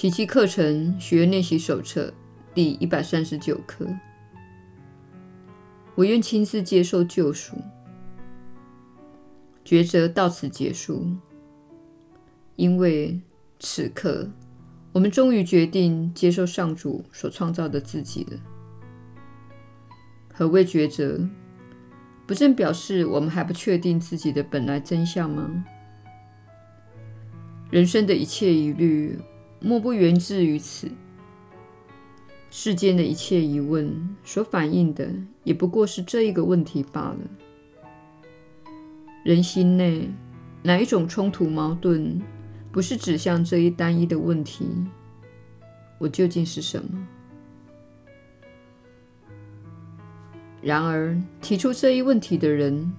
奇迹课程学练习手册第一百三十九课。我愿亲自接受救赎，抉择到此结束。因为此刻，我们终于决定接受上主所创造的自己了。何谓抉择？不正表示我们还不确定自己的本来真相吗？人生的一切疑虑，莫不源自于此。世间的一切疑问所反映的，也不过是这一个问题罢了。人心内哪一种冲突矛盾，不是指向这一单一的问题：我究竟是什么？然而，提出这一问题的人，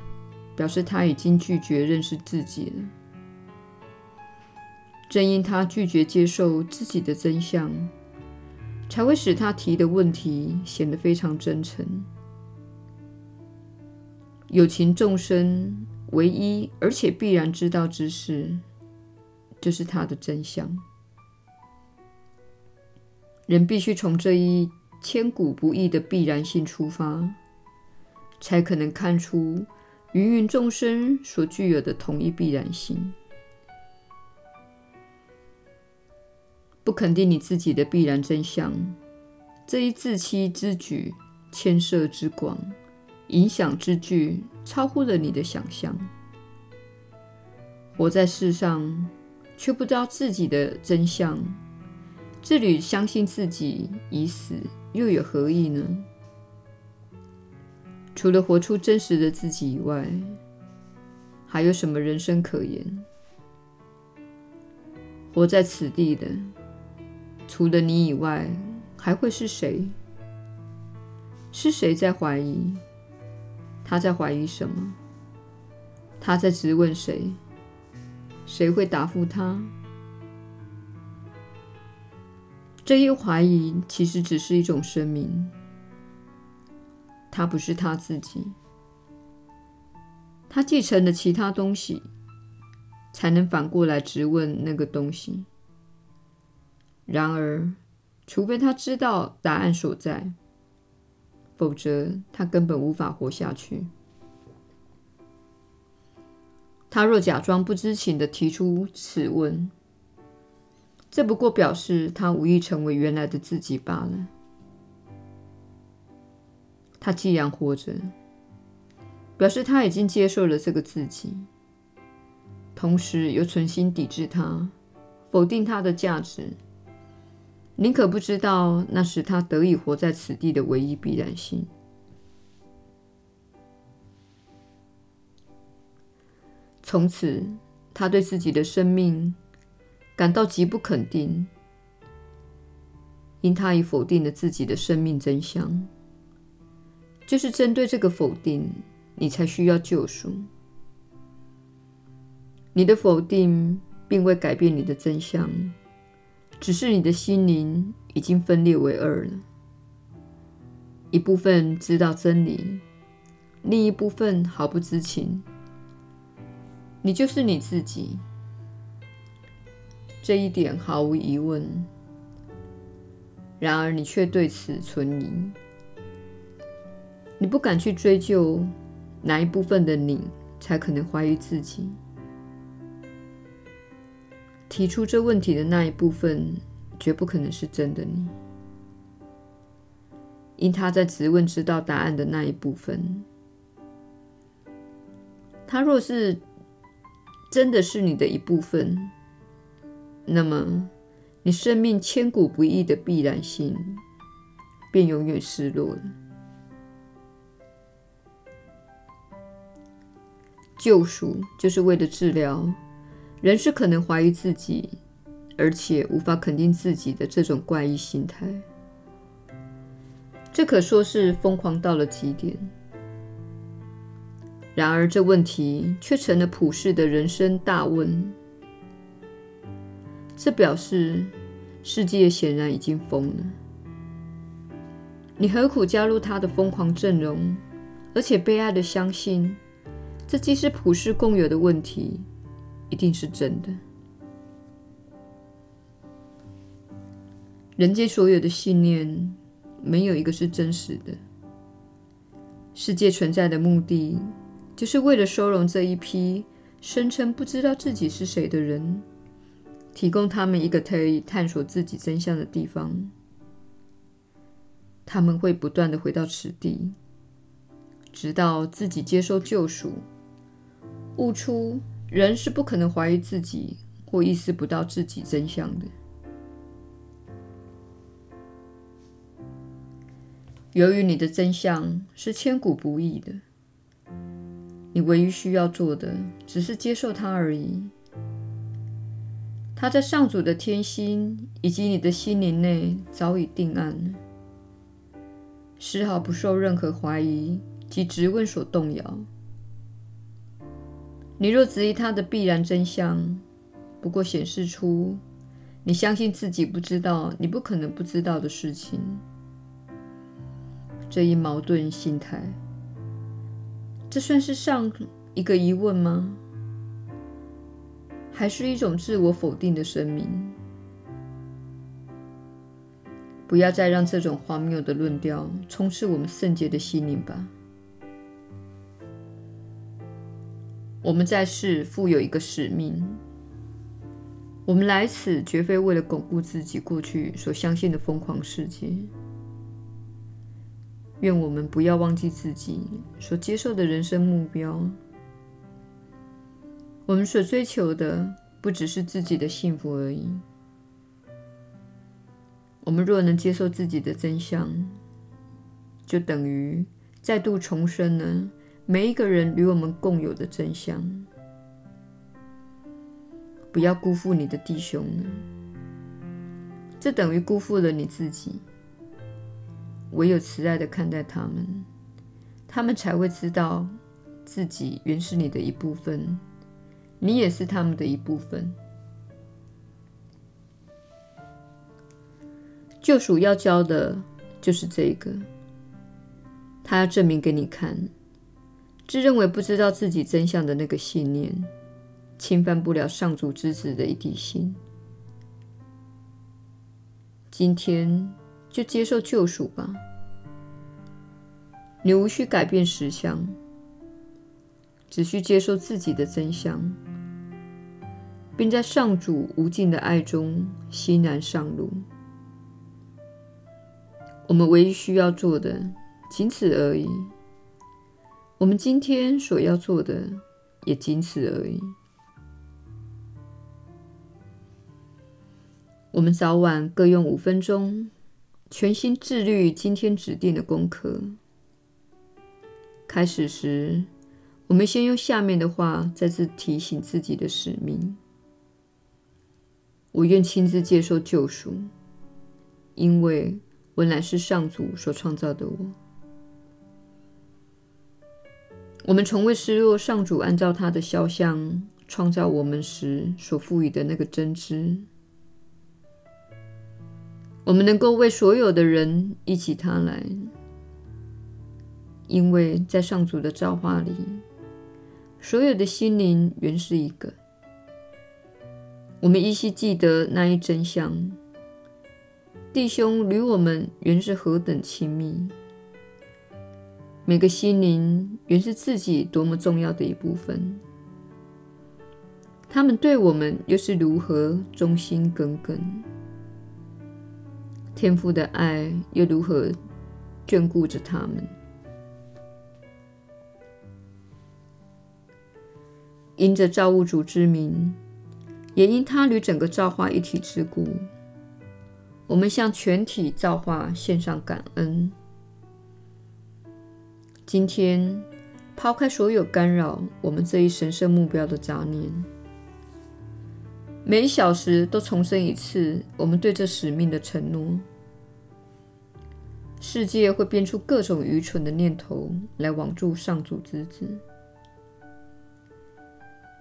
表示他已经拒绝认识自己了。正因他拒绝接受自己的真相，才会使他提的问题显得非常真诚。有情众生唯一而且必然知道之事，就是他的真相。人必须从这一千古不易的必然性出发，才可能看出芸芸众生所具有的同一必然性。不肯定你自己的必然真相，这一自欺之举，牵涉之广，影响之巨，超乎了你的想象。活在世上，却不知道自己的真相，这里相信自己已死，又有何意呢？除了活出真实的自己以外，还有什么人生可言？活在此地的。除了你以外，还会是谁？是谁在怀疑？他在怀疑什么？他在质问谁？谁会答复他？这一怀疑其实只是一种声明，他不是他自己，他继承了其他东西，才能反过来质问那个东西。然而，除非他知道答案所在，否则他根本无法活下去。他若假装不知情地提出此问，这不过表示他无意成为原来的自己罢了。他既然活着，表示他已经接受了这个自己，同时又存心抵制他，否定他的价值。宁可不知道，那是他得以活在此地的唯一必然性。从此，他对自己的生命感到极不肯定，因他已否定了自己的生命真相。就是针对这个否定，你才需要救赎。你的否定并未改变你的真相。只是你的心灵已经分裂为二了，一部分知道真理，另一部分毫不知情。你就是你自己，这一点毫无疑问。然而你却对此存疑，你不敢去追究哪一部分的你才可能怀疑自己。提出这问题的那一部分，绝不可能是真的你，因他在质问知道答案的那一部分。他若是真的是你的一部分，那么你生命千古不易的必然性，便永远失落了。救赎就是为了治疗。人是可能怀疑自己，而且无法肯定自己的这种怪异心态，这可说是疯狂到了极点。然而，这问题却成了普世的人生大问。这表示世界显然已经疯了。你何苦加入他的疯狂阵容，而且悲哀的相信，这既是普世共有的问题。一定是真的。人间所有的信念，没有一个是真实的。世界存在的目的，就是为了收容这一批声称不知道自己是谁的人，提供他们一个可以探索自己真相的地方。他们会不断地回到此地，直到自己接受救赎，悟出人是不可能怀疑自己或意识不到自己真相的。由于你的真相是千古不易的，你唯一需要做的只是接受它而已。它在上主的天心以及你的心灵内早已定案了，丝毫不受任何怀疑及质问所动摇。你若质疑它的必然真相，不过显示出你相信自己不知道你不可能不知道的事情。这一矛盾心态，这算是上一个疑问吗？还是一种自我否定的声明？不要再让这种荒谬的论调充斥我们圣洁的心灵吧。我们在世负有一个使命，我们来此绝非为了巩固自己过去所相信的疯狂世界。愿我们不要忘记自己所接受的人生目标。我们所追求的不只是自己的幸福而已。我们若能接受自己的真相，就等于再度重生了每一个人与我们共有的真相。不要辜负你的弟兄了，这等于辜负了你自己。唯有慈爱地看待他们，他们才会知道自己原是你的一部分，你也是他们的一部分。救赎要教的就是这个，他要证明给你看，自认为不知道自己真相的那个信念，侵犯不了上主之子的一滴心。今天。就接受救赎吧，你无需改变实相，只需接受自己的真相，并在上主无尽的爱中欣然上路。我们唯一需要做的，仅此而已。我们今天所要做的，也仅此而已。我们早晚各用五分钟。全心致力于今天指定的功课。开始时，我们先用下面的话再次提醒自己的使命：我愿亲自接受救赎，因为我乃是上主所创造的我。我们从未失落上主按照他的肖像创造我们时所赋予的那个真知。我们能够为所有的人忆起他来，因为在上主的造化里，所有的心灵原是一个。我们依稀记得那一真相：弟兄与我们原是何等亲密。每个心灵原是自己多么重要的一部分，他们对我们又是如何忠心耿耿。天父的爱又如何眷顾着他们？因着造物主之名，也因他与整个造化一体之故，我们向全体造化献上感恩。今天，抛开所有干扰我们这一神圣目标的杂念，每小时都重申一次我们对这使命的承诺。世界会编出各种愚蠢的念头来网住上主之子。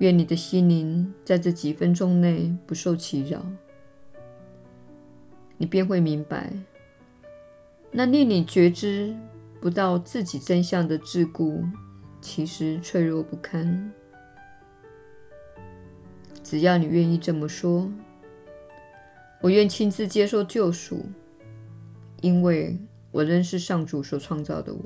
愿你的心灵在这几分钟内不受其扰，你便会明白，那令你觉知不到自己真相的桎梏，其实脆弱不堪。只要你愿意这么说，我愿亲自接受救赎，因为我仍是上主所创造的我。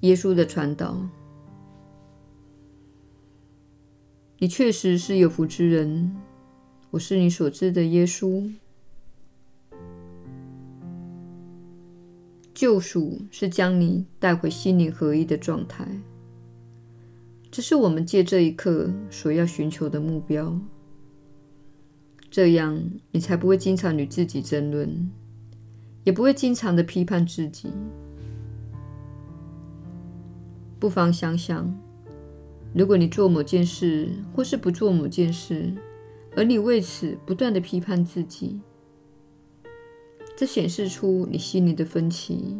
耶稣的传导，你确实是有福之人。我是你所知的耶稣。救赎是将你带回心灵合一的状态，这是我们借这一刻所要寻求的目标。这样，你才不会经常与自己争论，也不会经常的批判自己。不妨想想，如果你做某件事，或是不做某件事，而你为此不断的批判自己，这显示出你心里的分歧。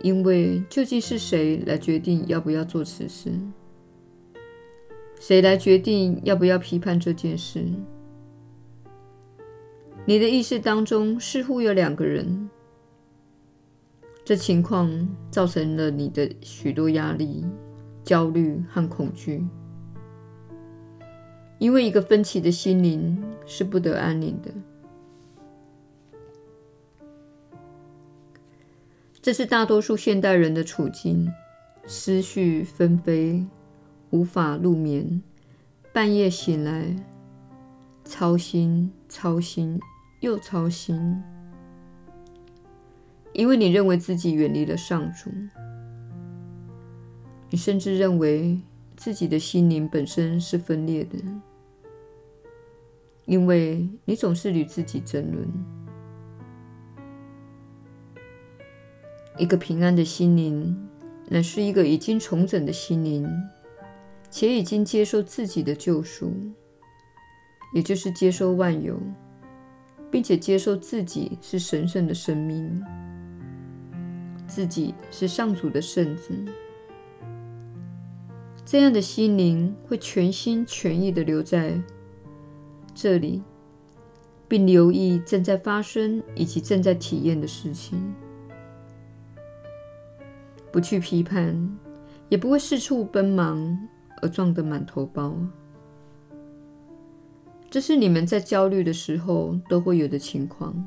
因为究竟是谁来决定要不要做此事？谁来决定要不要批判这件事？你的意识当中似乎有两个人。这情况造成了你的许多压力、焦虑和恐惧，因为一个分歧的心灵是不得安宁的。这是大多数现代人的处境：思绪纷飞，无法入眠，半夜醒来，操心、操心又操心。因为你认为自己远离了上主，你甚至认为自己的心灵本身是分裂的，因为你总是与自己争论。一个平安的心灵，乃是一个已经重整的心灵，且已经接受自己的救赎，也就是接受万有，并且接受自己是神圣的生命。自己是上主的圣子，这样的心灵会全心全意地留在这里，并留意正在发生以及正在体验的事情，不去批判，也不会四处奔忙而撞得满头包。这是你们在焦虑的时候都会有的情况。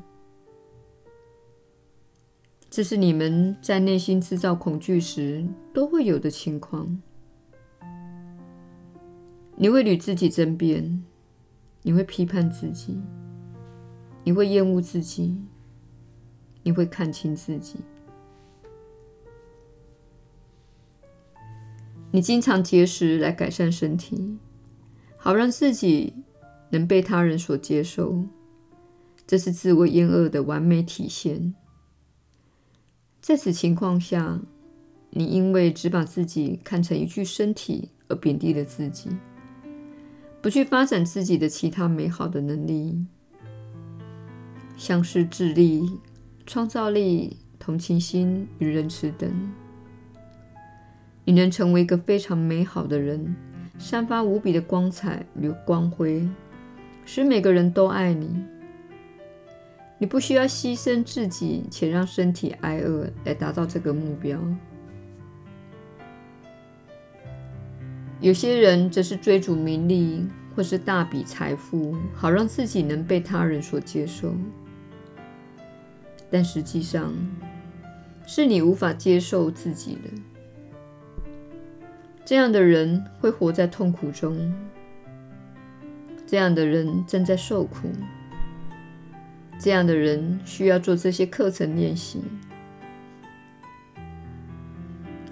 这是你们在内心制造恐惧时都会有的情况。你会与自己争辩，你会批判自己，你会厌恶自己，你会看清自己。你经常节食来改善身体，好让自己能被他人所接受。这是自我厌恶的完美体现。在此情况下，你因为只把自己看成一具身体而贬低了自己，不去发展自己的其他美好的能力，像是智力、创造力、同情心与仁慈等。你能成为一个非常美好的人，散发无比的光彩与光辉，使每个人都爱你。你不需要牺牲自己且让身体挨饿来达到这个目标。有些人则是追逐名利或是大笔财富，好让自己能被他人所接受。但实际上，是你无法接受自己的。这样的人会活在痛苦中。这样的人正在受苦。这样的人需要做这些课程练习。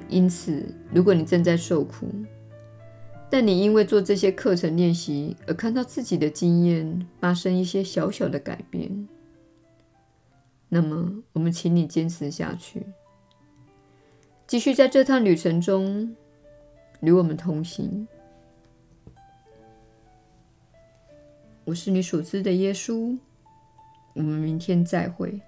因此，如果你正在受苦，但你因为做这些课程练习而看到自己的经验发生一些小小的改变，那么我们请你坚持下去，继续在这趟旅程中与我们同行。我是你所知的耶稣。我们明天再会。